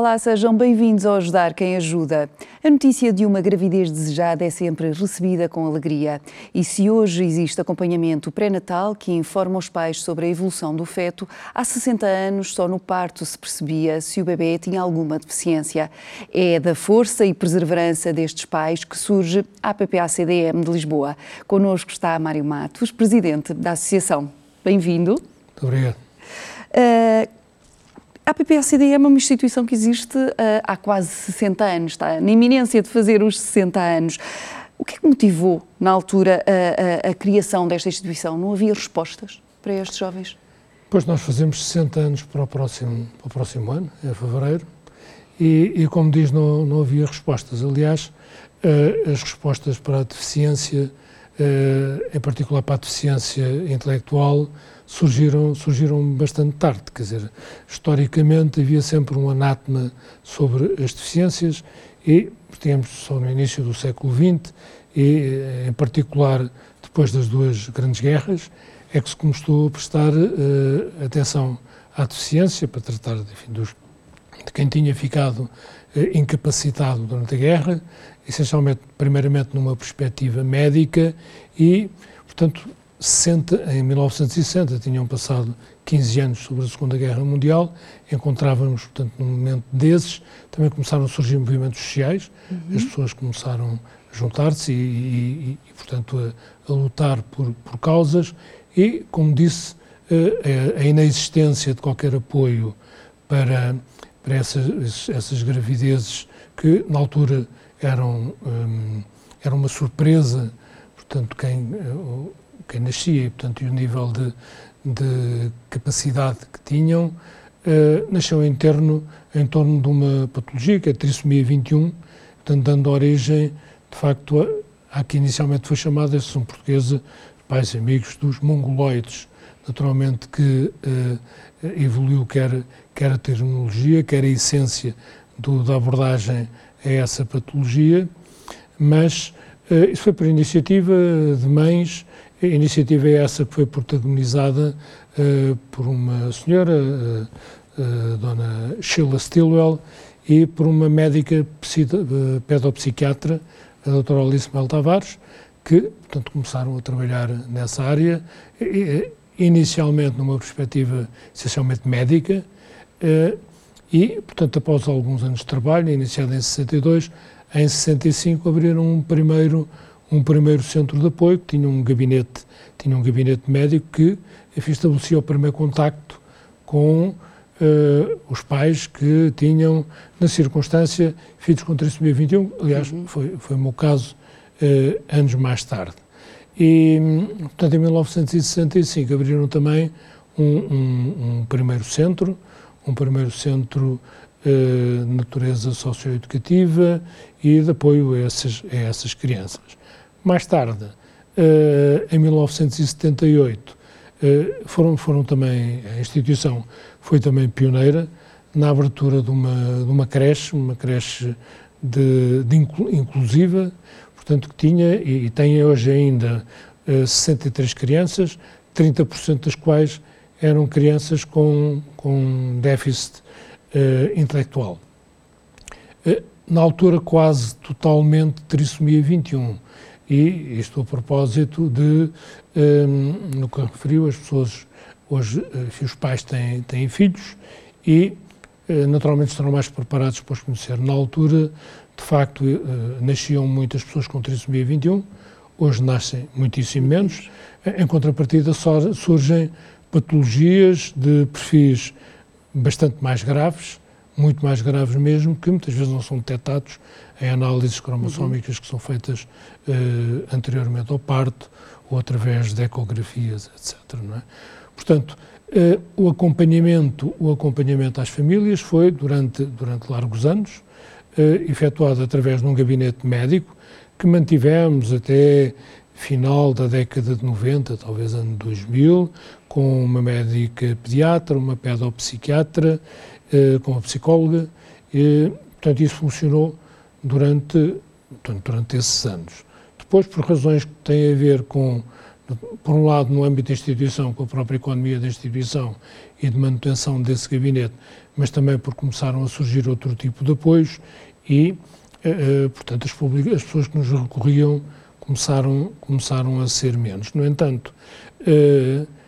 Olá, sejam bem-vindos ao Ajudar Quem Ajuda. A notícia de uma gravidez desejada é sempre recebida com alegria. E se hoje existe acompanhamento pré-natal que informa os pais sobre a evolução do feto, há 60 anos só no parto se percebia se o bebê tinha alguma deficiência. É da força e perseverança destes pais que surge a APPA-CDM de Lisboa. Connosco está Mário Matos, presidente da associação. Bem-vindo. Muito obrigado. Uh, a APPA-CDM é uma instituição que existe uh, há quase 60 anos, está na iminência de fazer os 60 anos. O que é que motivou, na altura, a, a, a criação desta instituição? Não havia respostas para estes jovens? Pois nós fazemos 60 anos para o próximo, para o próximo ano, em fevereiro, e, e como diz, não, não havia respostas. Aliás, uh, as respostas para a deficiência, em particular para a deficiência intelectual, surgiram, surgiram bastante tarde. Quer dizer, historicamente havia sempre um anátema sobre as deficiências e, tínhamos só no início do século XX e, eh, em particular, depois das duas grandes guerras, é que se começou a prestar uh, atenção à deficiência para tratar enfim, dos, de quem tinha ficado uh, incapacitado durante a guerra, essencialmente, primeiramente, numa perspectiva médica e, portanto, 60, em 1960, tinham passado 15 anos sobre a Segunda Guerra Mundial, encontrávamos, portanto, num momento desses, também começaram a surgir movimentos sociais, uhum. as pessoas começaram a juntar-se e, e, e, portanto, a, a, lutar por, por causas e, como disse, a, a inexistência de qualquer apoio para, para essas, essas gravidezes que, na altura, eram, um, eram uma surpresa, portanto, quem quem nascia e, portanto, e o nível de, de capacidade que tinham, uh, nasceu em, em torno de uma patologia, que é a trissomia 21, portanto, dando origem, de facto, a, a que inicialmente foi chamada, esses são portuguesa, pais e amigos dos mongoloides, naturalmente que uh, evoluiu quer, quer a terminologia, quer a essência do, da abordagem a essa patologia, mas uh, isso foi por iniciativa de mães a iniciativa é essa que foi protagonizada uh, por uma senhora, uh, uh, dona Sheila Stilwell, e por uma médica pedopsiquiatra, a doutora Alice Mel Tavares, que, portanto, começaram a trabalhar nessa área, inicialmente numa perspectiva essencialmente médica, e, portanto, após alguns anos de trabalho, iniciado em 62, em 65 abriram um primeiro um primeiro centro de apoio que tinha um gabinete, tinha um gabinete médico que enfim, estabelecia o primeiro contacto com uh, os pais que tinham, na circunstância, filhos com trissomia 21, aliás, uhum. foi, foi o meu caso uh, anos mais tarde. E, portanto, em 1965 abriram também um, um, um primeiro centro, um primeiro centro de natureza socioeducativa e de apoio a essas, a essas crianças. Mais tarde, uh, em 1978, uh, eh, foram, foram também, a instituição foi também pioneira na abertura de uma, de uma creche, uma creche de, de inclu, inclusiva, portanto, que tinha e, e tem hoje ainda uh, eh, 63 crianças, 30% das quais eram crianças com, com déficit uh, intelectual. Uh, na altura, quase totalmente trissomia 21 e isto a propósito de, um, no que referiu, as pessoas, hoje, eh, os pais têm, têm filhos e naturalmente estarão mais preparados para os conhecer. Na altura, de facto, nasciam muitas pessoas com trissomia 21, hoje nascem muitíssimo menos, em contrapartida surgem patologias de perfis bastante mais graves, muito mais graves mesmo, que muitas vezes não são detectados em análises cromossómicas uhum. que são feitas uh, anteriormente ao parto ou através de ecografias, etc. É? Portanto, uh, o acompanhamento, o acompanhamento às famílias foi durante durante largos anos uh, efetuado através de um gabinete médico que mantivemos até final da década de 90, talvez ano 2000, com uma médica pediatra, uma pedopsiquiatra eh, com a psicóloga, e, portanto, isso funcionou durante, portanto, durante esses anos. Depois, por razões que têm a ver com, por um lado, no âmbito da instituição, com a própria economia da instituição e de manutenção desse gabinete, mas também porque começaram a surgir outro tipo de apoios e, uh, portanto, as, as, pessoas que nos recorriam começaram, começaram a ser menos. No entanto, uh,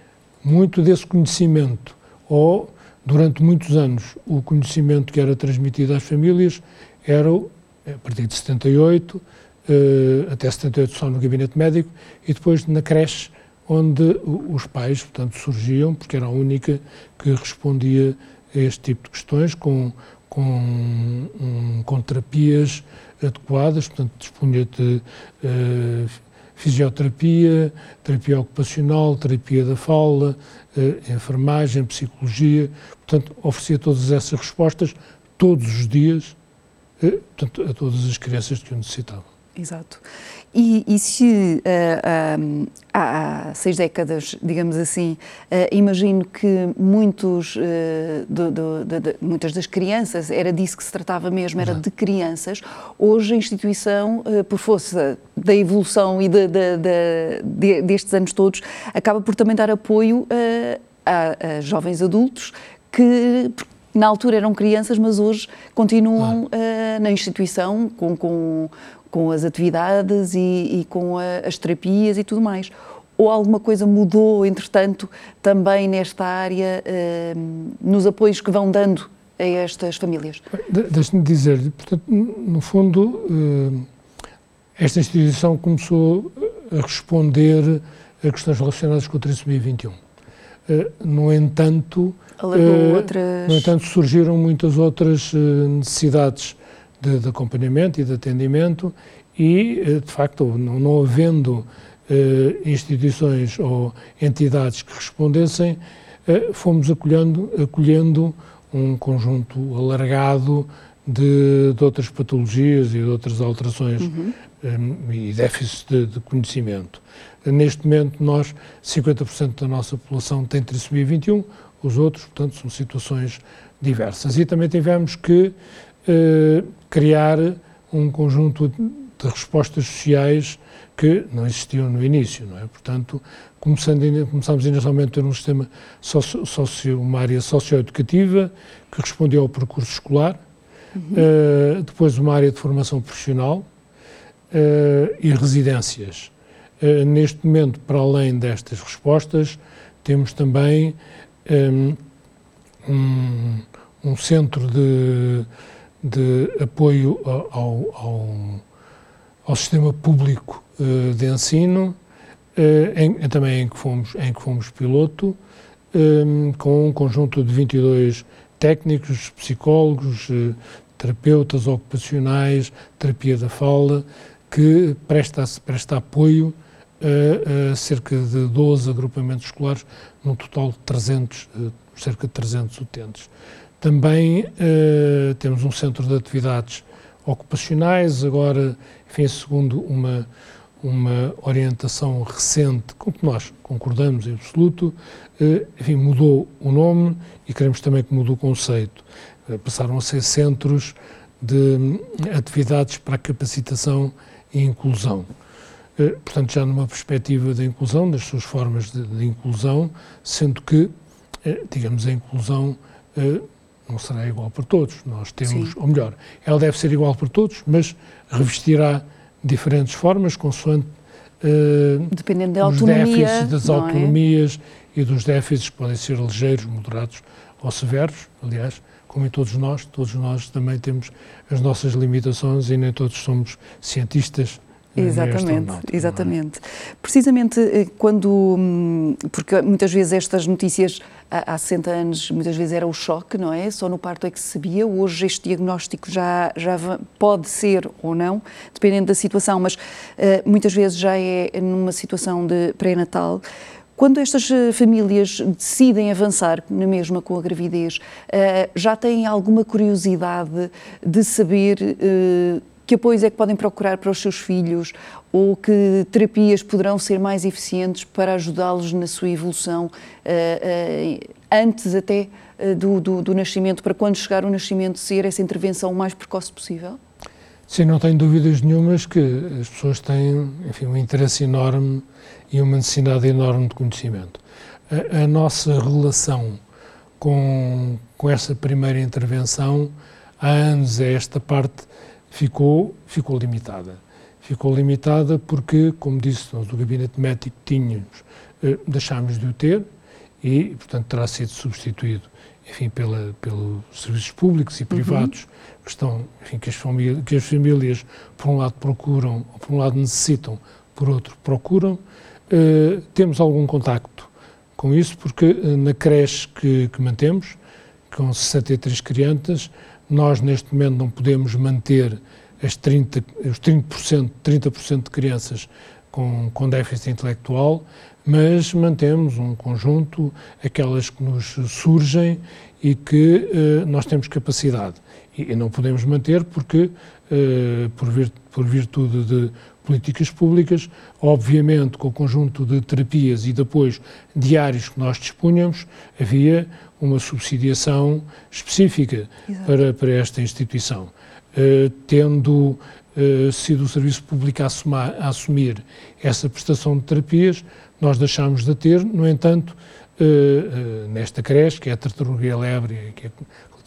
muito desse conhecimento, ou durante muitos anos, o conhecimento que era transmitido às famílias era, a partir de 78, até 78 só no gabinete médico, e depois na creche, onde os pais, portanto, surgiam, porque era a única que respondia a este tipo de questões, com, com, com terapias adequadas, portanto, dispunha de uh, fisioterapia, terapia ocupacional, terapia da fala, uh, enfermagem, psicologia, portanto, oferecia todas essas respostas todos os dias uh, portanto, a todas as crianças que o necessitavam. Exato. E, e se uh, eh, um, há seis décadas, digamos assim, uh, imagino que muitos, uh, do, do, de, muitas das crianças, era disso que se tratava mesmo, era de crianças. Hoje a instituição, por força da evolução e de, de, destes anos todos, acaba por também dar apoio a, a jovens adultos que, na altura eram crianças, mas hoje continuam na instituição com, com com as atividades e, e com a, as terapias e tudo mais. Ou alguma coisa mudou, entretanto, também nesta área, eh, nos apoios que vão dando a estas famílias? Deixe-me dizer, portanto, no fundo, eh, esta instituição começou a responder a questões relacionadas com o trissomia 21. Eh, no entanto, outras... no entanto, surgiram muitas outras necessidades de, de acompanhamento e de atendimento e, eh, de facto, não, não havendo eh, instituições ou entidades que respondessem, eh, fomos acolhendo, acolhendo um conjunto alargado de, de, outras patologias e de outras alterações uhum. um, e déficits de, de, conhecimento. Neste momento, nós, 50% da nossa população tem trissomia 21, os outros, portanto, são situações diversas. E também tivemos que eh, criar um conjunto de respostas sociais que não existiam no início, não é? Portanto, começando, começámos inicialmente a ter um sistema socio, socio, uma área socioeducativa que respondia ao percurso escolar, uhum. uh, depois uma área de formação profissional uh, e residências. Uh, neste momento, para além destas respostas, temos também um, um, um centro de de apoio ao, ao, ao sistema público uh, de ensino, uh, em, também em que fomos, em que fomos piloto, um, eh, com um conjunto de 22 técnicos, psicólogos, uh, terapeutas ocupacionais, terapia da fala, que presta, presta apoio a, a, cerca de 12 agrupamentos escolares, num total de 300, cerca de 300 utentes. Também uh, temos um centro de atividades ocupacionais, agora, enfim, segundo uma, uma orientação recente, com que nós concordamos em absoluto, uh, enfim, mudou o nome e queremos também que mude o conceito. Uh, passaram a ser centros de hum, atividades para capacitação e inclusão. Portanto, já numa perspectiva da inclusão, das suas formas de, de inclusão, sendo que, digamos, a inclusão não será igual para todos. Nós temos, Sim. ou melhor, ela deve ser igual para todos, mas revestirá diferentes formas, consoante uh, Dependendo da autonomia, déficits, das é? autonomias é? e dos déficits podem ser ligeiros, moderados ou severos, aliás, como em todos nós, todos nós também temos as nossas limitações e nem todos somos cientistas Exatamente, é? exatamente. É? Precisamente eh, quando, hum, porque muitas vezes estas notícias há 60 anos, muitas vezes era o choque, não é? Só no parto é que se sabia. Hoje este diagnóstico já, já pode ser ou não, dependendo da situação, mas uh, muitas vezes já é numa situação de pré-natal. Quando estas eh, famílias decidem avançar na mesma com a gravidez, já têm alguma curiosidade de saber que apoios é que podem procurar para os seus filhos ou que terapias poderão ser mais eficientes para ajudá-los na sua evolução uh, uh, antes até uh, do, do, do, nascimento, para quando chegar o nascimento ser essa intervenção o mais precoce possível? Sim, não tenho dúvidas nenhumas que as pessoas têm enfim, um interesse enorme e uma necessidade enorme de conhecimento. A, a nossa relação com, com essa primeira intervenção, há anos esta parte ficou, ficou limitada. Ficou limitada porque, como disse, nós o gabinete médico tínhamos, eh, deixámos de o ter e, portanto, terá sido substituído, enfim, pela, pelos serviços públicos e privados uhum. que estão, enfim, que as, famílias, que as famílias, por um lado, procuram, ou por um lado necessitam, por outro, procuram. Uh, temos algum contacto com isso, porque uh, na creche que, que mantemos, com 63 crianças, nós neste momento não podemos manter as 30, os 30%, 30% de crianças com, com déficit intelectual, mas mantemos um conjunto, aquelas que nos surgem e que uh, nós temos capacidade. E, não podemos manter porque, uh, por, vir, por virtude de políticas públicas, obviamente com o conjunto de terapias e de apoios diários que nós dispunhamos, havia uma subsidiação específica para, para esta instituição. Uh, tendo uh, sido o Serviço Público a, assumar, a, assumir essa prestação de terapias, nós deixámos de ter, no entanto, uh, nesta creche, que é a Tartaruga Lebre, que é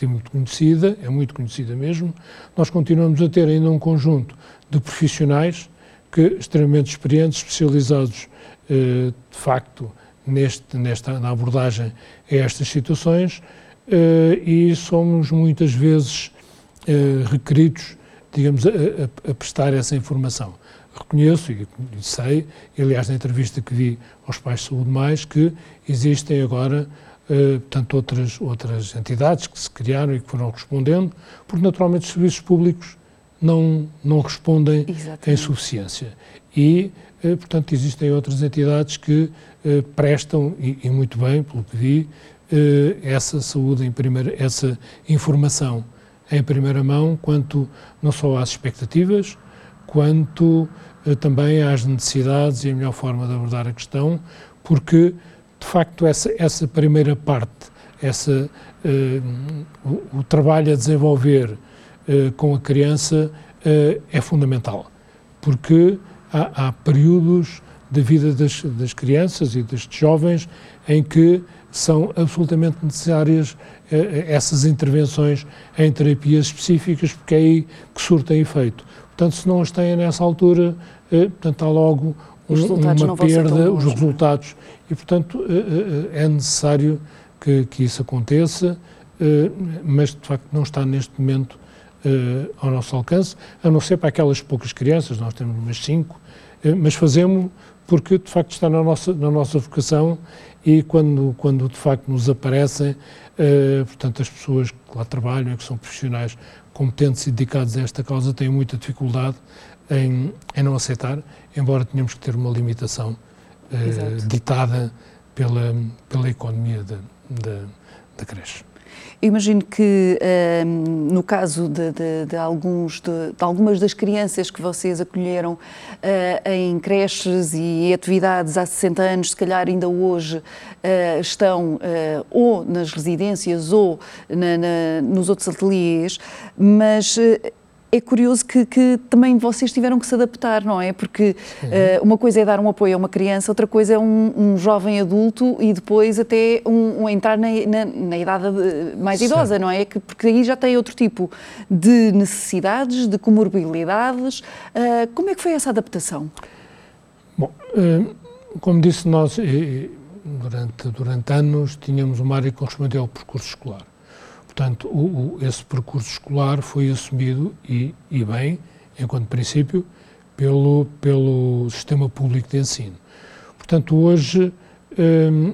muito conhecida, é muito conhecida mesmo, nós continuamos a ter ainda um conjunto de profissionais que extremamente experientes, especializados de facto neste, nesta, na abordagem a estas situações uh, e somos muitas vezes uh, requeridos, digamos, a, a, a, prestar essa informação. Reconheço e sei, aliás, na entrevista que vi aos pais de saúde mais, que existem agora Uh, portanto, outras, outras entidades que se criaram e que foram respondendo, porque naturalmente os serviços públicos não, não respondem Exatamente. em suficiência. E, uh, portanto, existem outras entidades que eh, prestam, e, e, muito bem, pelo que vi, eh, essa saúde em primeira, essa informação em primeira mão, quanto não só às expectativas, quanto eh, também às necessidades e a melhor forma de abordar a questão, porque, de facto, essa, essa primeira parte, essa, o, o, trabalho a desenvolver com a criança é fundamental, porque há, há períodos da vida das, das crianças e dos jovens em que são absolutamente necessárias essas intervenções em terapias específicas, porque é aí que surtem efeito. Portanto, se não as têm nessa altura, portanto, há logo um, uma perda, os resultados. E, portanto, eh, eh, é necessário que, que isso aconteça, eh, mas, de facto, não está neste momento eh, ao nosso alcance, a não ser para aquelas poucas crianças, nós temos umas cinco, mas fazemos porque de facto está na nossa, na nossa vocação e quando, quando de facto nos aparecem, portanto, as pessoas que lá trabalham que são profissionais competentes e dedicados a esta causa têm muita dificuldade em, em não aceitar, embora tenhamos que ter uma limitação uh, ditada pela, pela economia da, da, da creche. Eu imagino que, uh, no caso de, de, de alguns, de, de, algumas das crianças que vocês acolheram uh, em creches e atividades há 60 anos, se calhar ainda hoje uh, estão ou nas residências ou na, na, nos outros ateliês, mas é curioso que, que, também vocês tiveram que se adaptar, não é? Porque uh, uma coisa é dar um apoio a uma criança, outra coisa é um, um jovem adulto e depois até um, um entrar na, na, na, idade mais Sim. idosa, não é? Que, porque aí já tem outro tipo de necessidades, de comorbilidades. Uh, como é que foi essa adaptação? Bom, como disse, nós durante, durante anos tínhamos uma área que correspondia ao percurso escolar. Portanto, o, o, esse percurso escolar foi assumido, e, e bem, enquanto princípio, pelo, pelo sistema público de ensino. Portanto, hoje, hum,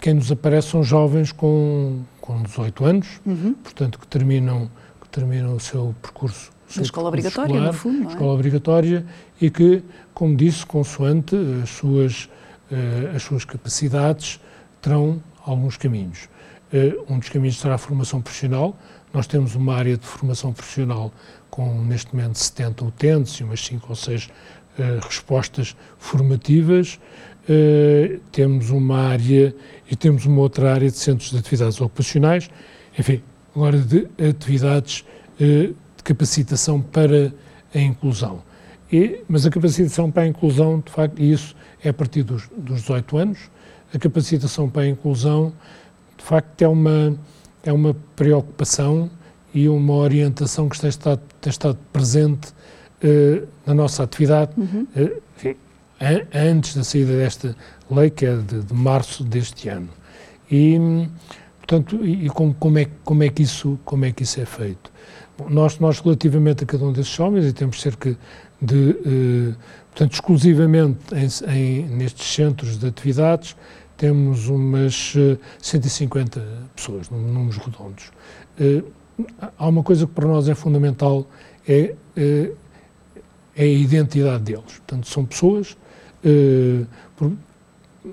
quem nos aparece são jovens com, com 18 anos, uhum. portanto, que terminam, que terminam o seu percurso. O escola obrigatória, escolar, no fundo, é? Escola obrigatória e que, como disse, consoante as suas, uh, as suas capacidades, terão alguns caminhos. Eh, um dos caminhos será a formação profissional. Nós temos uma área de formação profissional com, neste momento, 70 utentes e umas 5 ou 6 uh, eh, respostas formativas. Uh, temos uma área e temos uma outra área de centros de atividades ocupacionais, enfim, agora de atividades uh, de capacitação para a inclusão. E, mas a capacitação para a inclusão, de facto, isso é a partir dos, dos 18 anos, a capacitação para a inclusão de facto, é uma, é uma preocupação e uma orientação que tem estado, tem estado presente uh, na nossa atividade uhum. uh, enfim, antes da saída desta lei, que é de, de março deste ano. E, portanto, e como, como, é, como, é que isso, como é que isso é feito? Bom, nós, nós, relativamente a cada um desses homens, e temos cerca de, uh, portanto, exclusivamente em, em, nestes centros de atividades, temos umas 150 pessoas, números redondos. Uh, há uma coisa que para nós é fundamental, é, é, é a identidade deles. Portanto, são pessoas, eh,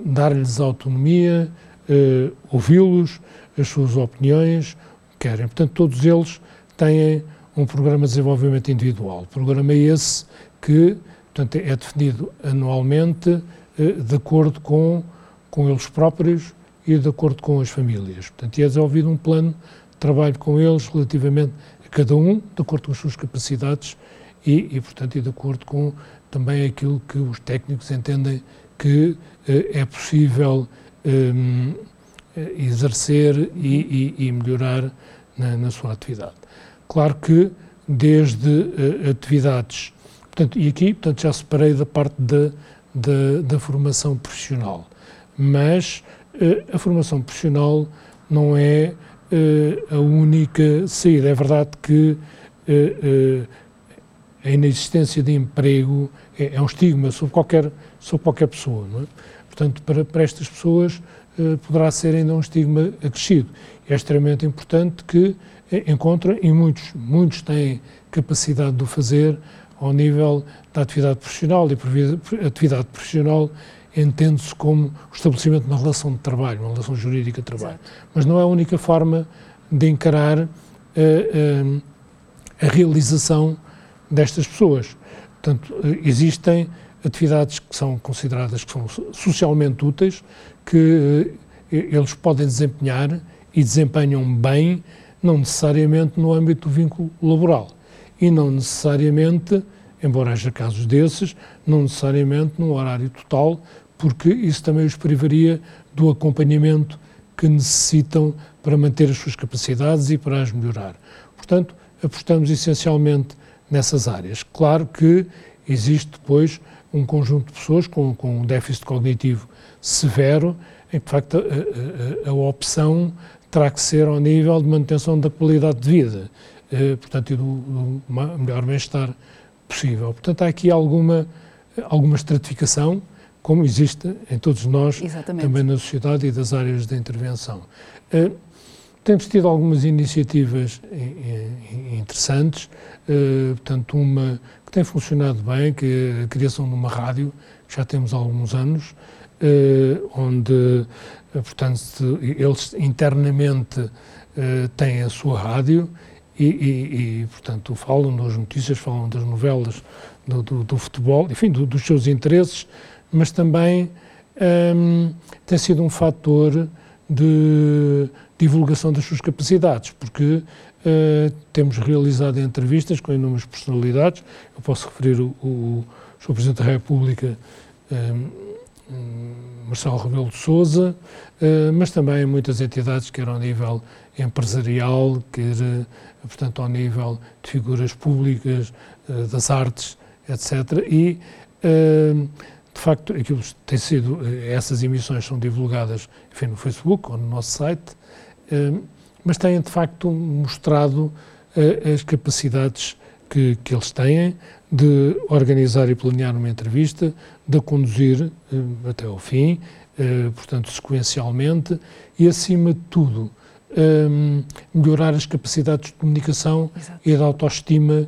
dar-lhes autonomia, eh, ouvi-los, as suas opiniões, querem. Portanto, todos eles têm um programa de desenvolvimento individual. O programa é esse que portanto, é definido anualmente eh, de acordo com, com eles próprios e de acordo com as famílias. Portanto, é desenvolvido um plano trabalho com eles relativamente a cada um, de acordo com as suas capacidades e, e portanto, e de acordo com também aquilo que os técnicos entendem que eh, é possível eh, exercer e, e, e melhorar na, na, sua atividade. Claro que desde eh, atividades, portanto, e aqui portanto, já separei da parte da, da formação profissional, mas eh, a formação profissional não é uh, a única saída. É verdade que uh, a inexistência de emprego é, é, um estigma sobre qualquer, sobre qualquer pessoa. É? Portanto, para, para estas pessoas poderá ser ainda um estigma acrescido. É extremamente importante que encontrem, e muitos, muitos têm capacidade de o fazer, ao nível da atividade profissional e atividade profissional entende-se como o estabelecimento de uma relação de trabalho, uma relação jurídica de trabalho. Exato. Mas não é a única forma de encarar a, eh, a, eh, a realização destas pessoas. Portanto, eh, existem atividades que são consideradas que são socialmente úteis, que eles podem desempenhar e desempenham bem, não necessariamente no âmbito do vínculo laboral e não necessariamente, embora haja casos desses, não necessariamente no horário total, porque isso também os privaria do acompanhamento que necessitam para manter as suas capacidades e para as melhorar. Portanto, apostamos essencialmente nessas áreas. Claro que existe depois um conjunto de pessoas com, com um déficit cognitivo severo, em que, de facto, a, a, a, opção terá que ser ao nível de manutenção da qualidade de vida, eh, portanto, e do, do melhor bem-estar possível. Portanto, há aqui alguma, alguma estratificação, como existe em todos nós, Exatamente. também na sociedade e das áreas de intervenção. Uh, temos tido algumas iniciativas interessantes, uh, portanto, uma que tem funcionado bem, que é a criação de uma rádio, que já temos há alguns anos, uh, onde, portanto, eles internamente têm a sua rádio e, e, e, portanto, falam das notícias, falam das novelas, do, do, do futebol, enfim, do, dos seus interesses, mas também um, tem sido um fator de divulgação das suas capacidades, porque uh, temos realizado entrevistas com inúmeras personalidades. Eu posso referir o, o, Sr. Presidente da República, um, Marcelo Rebelo de Souza, uh, mas também muitas entidades, quer ao nível empresarial, quer, uh, portanto, ao nível de figuras públicas, uh, das artes, etc. E de facto, aquilo tem sido, eh, essas emissões são divulgadas enfim, no Facebook ou no nosso site, eh, mas têm de facto mostrado eh, as capacidades que, que eles têm de organizar e planear uma entrevista, de conduzir até ao fim, portanto, sequencialmente, e acima de tudo, melhorar as capacidades de comunicação Exato. e da autoestima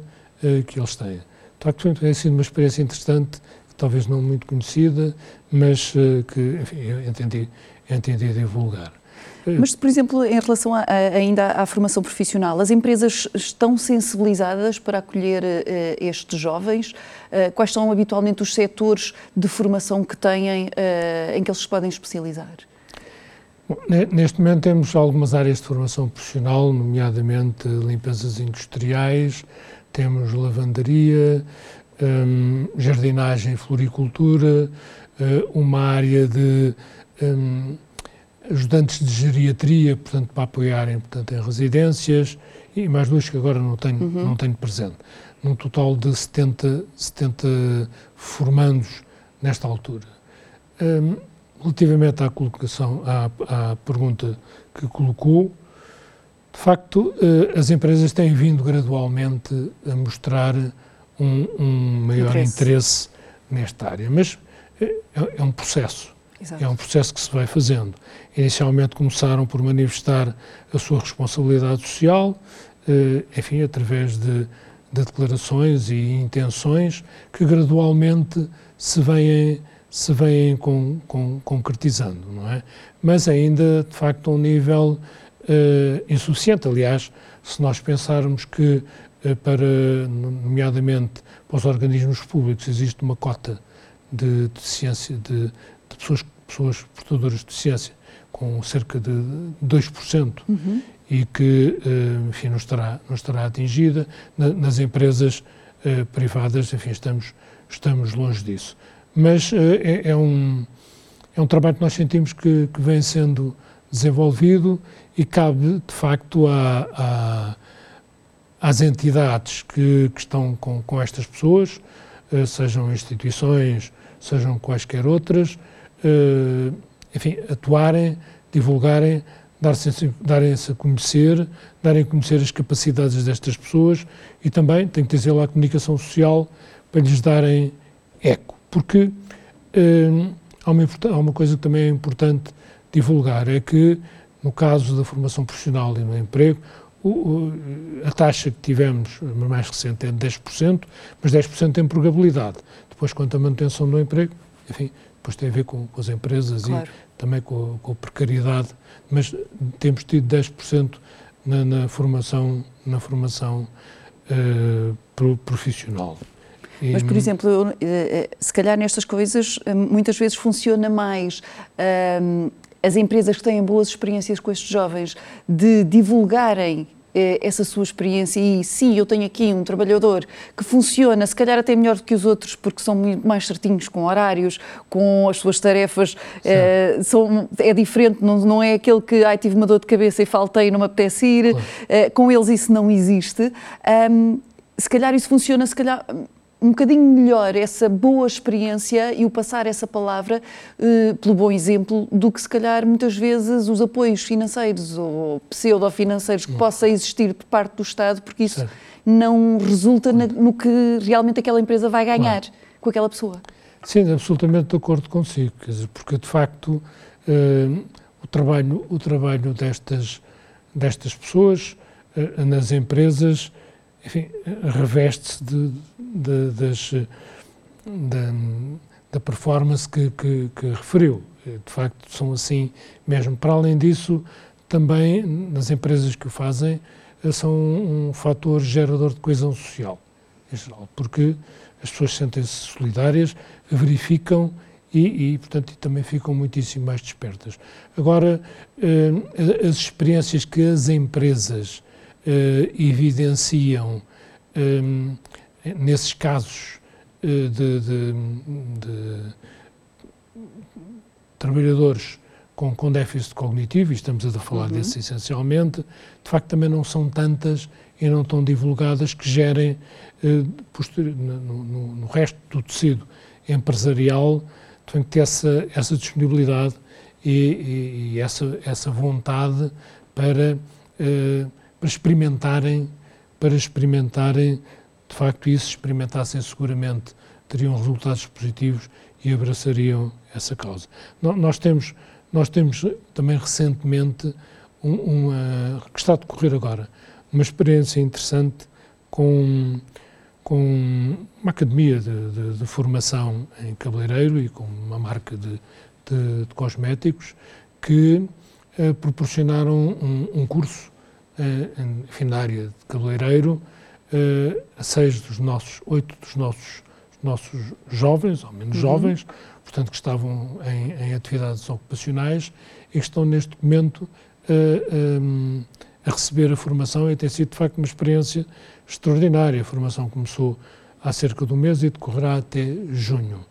que eles têm. De facto, tem sido uma experiência interessante talvez não muito conhecida, mas uh, que enfim, eu entendi, entendi divulgar. Eh, mas, por exemplo, em relação a, a, ainda à formação profissional, as empresas estão sensibilizadas para acolher uh, estes jovens? Uh, quais são habitualmente os setores de formação que têm, uh, em que eles se podem especializar? Bom, neste momento temos algumas áreas de formação profissional, nomeadamente limpezas industriais, temos lavandaria, um, jardinagem e floricultura, uh, uma área de, um, ajudantes de geriatria, portanto, para apoiarem portanto, em residências, e mais duas que agora não tenho, uhum. não tenho presente. Num total de 70, 70 formandos nesta altura. Um, relativamente à colocação, à, à, pergunta que colocou, de facto, uh, as empresas têm vindo gradualmente a mostrar um, um maior interesse. interesse. nesta área, mas é, é um processo. Exato. É um processo que se vai fazendo. Inicialmente começaram por manifestar a sua responsabilidade social, eh, enfim, através de, de declarações e intenções que gradualmente se vêm se vêm com, com, concretizando, não é? Mas ainda, de facto, a um nível uh, insuficiente. Aliás, se nós pensarmos que, para, nomeadamente, para os organismos públicos, existe uma cota de, ciência, de, de pessoas, pessoas portadoras de deficiência, com cerca de 2%, uhum. e que, uh, enfim, não estará, não estará atingida. Na, nas empresas privadas, enfim, estamos, estamos longe disso mas é, é, um, é um trabalho que nós sentimos que, que vem sendo desenvolvido e cabe, de facto, a, às entidades que, que estão com, com estas pessoas, uh, sejam instituições, sejam quaisquer outras, uh, enfim, atuarem, divulgarem, darem-se a conhecer, darem a conhecer as capacidades destas pessoas e também, tem que dizer lá, a comunicação social para lhes darem eco. Porque hum, há, uma, há uma coisa que também é importante divulgar, é que no caso da formação profissional e no emprego, o, o, a taxa que tivemos mais recente é de 10%, mas 10% tem probabilidade. Depois, quanto à manutenção do emprego, enfim, depois tem a ver com, com as empresas claro. e também com, com, a precariedade, mas temos tido 10% na, na, formação, na formação uh, profissional. Mas, por exemplo, eh, eh, se calhar nestas coisas muitas vezes funciona mais um, as empresas que têm boas experiências com estes jovens de divulgarem essa sua experiência e sim, eu tenho aqui um trabalhador que funciona, se calhar até melhor do que os outros, porque são muito mais certinhos com horários, com as suas tarefas, é, são, é diferente, não, não é aquele que ai, tive uma dor de cabeça e faltei, não me apetece ir, claro. é, com eles isso não existe. Um, se calhar isso funciona, se calhar um bocadinho melhor essa boa experiência e o passar essa palavra uh, pelo bom exemplo do que se calhar muitas vezes os apoios financeiros ou pseudo-financeiros que possa existir por parte do Estado, porque isso certo. não resulta na, no que realmente aquela empresa vai ganhar claro. com aquela pessoa. Sim, absolutamente de acordo consigo, dizer, porque de facto uh, o trabalho, o trabalho destas, destas pessoas uh, nas empresas enfim, reveste-se de, de, das, da, da performance que, que, que, referiu. De facto, são assim mesmo. Para além disso, também nas empresas que o fazem, são um fator gerador de coesão social, em geral, porque as pessoas sentem-se solidárias, verificam e, e, portanto, também ficam muitíssimo mais despertas. Agora, eh, as experiências que as empresas evidenciam um, nesses casos uh, de, de, de, trabalhadores com, com déficit cognitivo, e estamos a falar uhum. desse essencialmente, de facto também não são tantas e não tão divulgadas que gerem uh, no, no, no, resto do tecido empresarial tem que ter essa, essa disponibilidade e, e, e, essa, essa vontade para para experimentarem, para experimentarem, de facto, isso, experimentassem seguramente, teriam resultados positivos e abraçariam essa causa. Nós temos, nós temos também recentemente uma, que está a decorrer agora, uma experiência interessante com, com uma academia de, de, de formação em cabeleireiro e com uma marca de, de cosméticos que eh, proporcionaram um, um curso enfim, na área de cabeleireiro, seis dos nossos, oito dos nossos, nossos jovens, ou menos uhum. jovens, portanto, que estavam em, em, atividades ocupacionais e que estão neste momento um, a receber a formação e tem sido, de facto, uma experiência extraordinária. A formação começou há cerca de um mês e decorrerá até junho.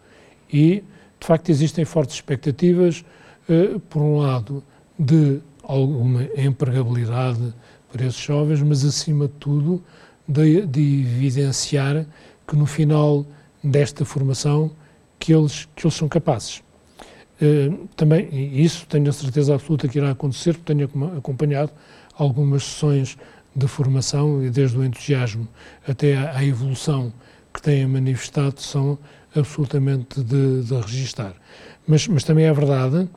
E, de facto, existem fortes expectativas, uh, por um lado, de alguma empregabilidade para esses jovens, mas acima de tudo de, de evidenciar que no final desta formação que eles, que eles são capazes. Uh, também, isso tenho a certeza absoluta que irá acontecer, porque tenho acompanhado algumas sessões de formação e desde o entusiasmo até à, evolução que têm manifestado são absolutamente de, de registar. Mas, mas também é verdade,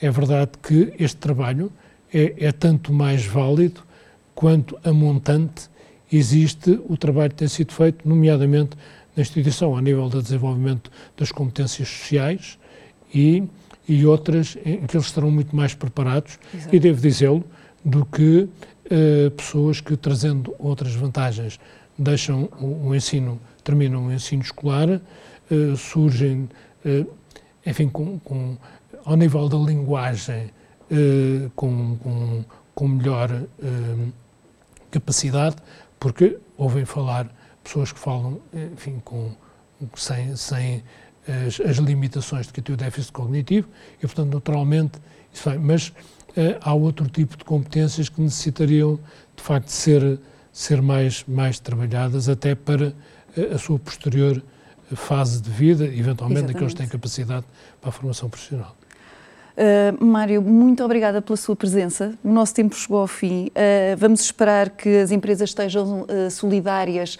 é verdade que este trabalho é, é tanto mais válido quanto a montante existe o trabalho que tem sido feito, nomeadamente na instituição, a nível do desenvolvimento das competências sociais e, e outras em que eles estarão muito mais preparados, Exato. e devo dizê-lo, do que uh, pessoas que, trazendo outras vantagens, deixam o, o ensino, terminam o ensino escolar, uh, surgem, uh, enfim, com, com, ao nível da linguagem, com, com, com melhor capacidade, porque ouvem falar pessoas que falam, enfim, com, sem, sem as, as limitações de que tem o déficit cognitivo e, portanto, naturalmente, isso vai. Mas há outro tipo de competências que necessitariam, de facto, ser, ser mais, mais trabalhadas, até para a sua posterior fase de vida, eventualmente, Exatamente. aqueles que têm capacidade para a formação profissional. Uh, Mário, muito obrigada pela sua presença. O nosso tempo chegou ao fim. Uh, vamos esperar que as empresas estejam uh, solidárias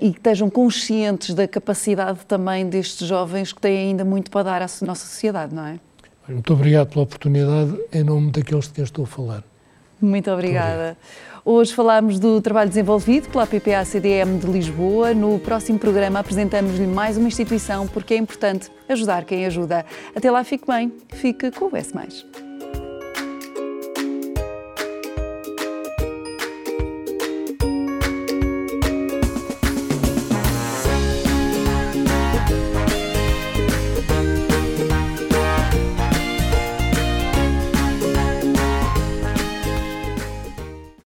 e que estejam conscientes da capacidade também destes jovens que têm ainda muito para dar à nossa sociedade, não é? Muito obrigado pela oportunidade em nome daqueles de quem estou a falar. Muito obrigada. Hoje falámos do trabalho desenvolvido pela PPA-CDM de Lisboa. No próximo programa apresentamos-lhe mais uma instituição porque é importante ajudar quem ajuda. Até lá, fique bem, fique com o S+.